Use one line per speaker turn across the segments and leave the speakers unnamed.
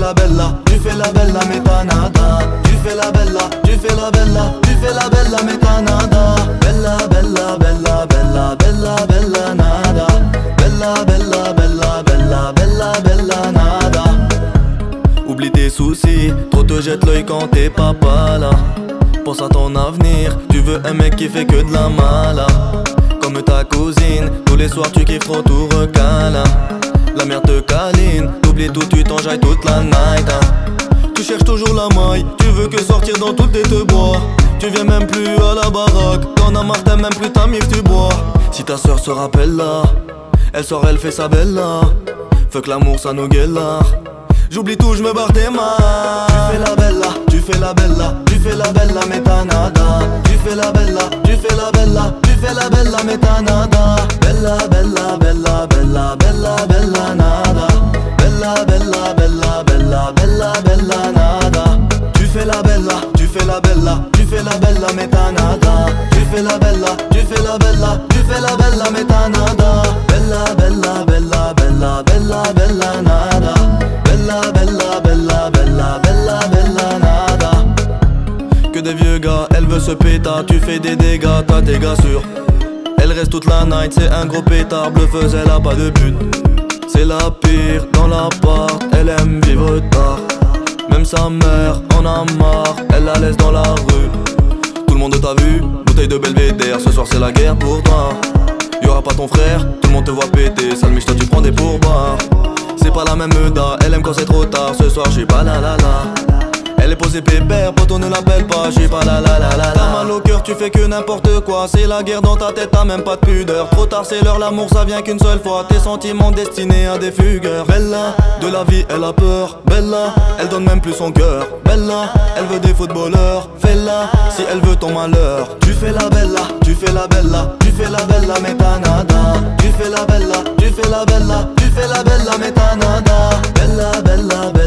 la bella, tu fais la bella mais pas nada. Tu fais la bella, tu fais la bella, tu fais la bella mais pas nada. Bella, bella, bella, bella, bella, bella nada. Bella, bella, bella, bella, bella, bella nada. Oublie tes soucis, trop te jette l'œil quand t'es pas pas là. Pense à ton avenir, tu veux un mec qui fait que de la mala. Comme ta cousine, tous les soirs tu kiffes trop tout recala La merde te câline, t'oublies tout tu t'enjailles toute la night hein. Tu cherches toujours la maille, tu veux que sortir dans tout tes te bois. Tu viens même plus à la baraque, t'en as marre, même plus ta mif, tu bois. Si ta soeur se rappelle là, elle sort, elle fait sa belle là. Fuck l'amour, ça nous guéla J'oublie tout, je me barre tes mains. Tu fais la bella, tu fais la bella, tu fais la bella, mais t'as nada. Tu fais la bella, tu fais la bella, tu fais la bella, mais t'as nada. Bella, bella, la bella, tu fais la bella, mais t'as nada. Tu fais la bella, tu fais la bella, tu fais la bella, mais t'as nada. Bella, bella, bella, bella, bella, bella, nada. Bella, bella, bella, bella, bella, bella, nada. Que des vieux gars, elle veut se péta Tu fais des dégâts, t'as tes gars sûrs. Elle reste toute la night, c'est un gros pétard Bluffeuse, elle a pas de but. C'est la pire dans l'appart Elle aime vivre tard Sa mère en a marre. Elle la laisse dans la rue. Tout le monde t'a vu, bouteille de belvédère. Ce soir c'est la guerre pour toi. Y'aura pas ton frère, tout le monde te voit péter. Sale toi tu prends des pourboires. C'est pas la même Euda, elle aime quand c'est trop tard. Ce soir, j'ai pas la la la. Elle est posée pépère, poteau ne l'appelle pas, j'ai pas la la la la. T'as mal au cœur, tu fais que n'importe quoi. C'est la guerre dans ta tête, t'as même pas de pudeur. Trop tard, c'est l'heure, l'amour ça vient qu'une seule fois. Tes sentiments destinés à des fugueurs. Bella, de la vie, elle a peur. Bella, elle donne même plus son cœur. Bella, elle veut des footballeurs. Fais-la, si elle veut ton malheur. Tu fais la bella, tu fais la bella, tu fais la bella, mais t'as nada. Tu fais la bella, tu fais la bella, tu fais la bella, mais t'as nada. Bella, bella, bella,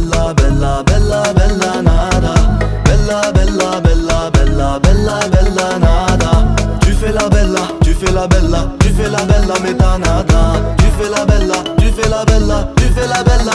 la bella, tu fais la bella, mais t'as nada. Tu fais la bella, tu fais la bella, tu fais la bella,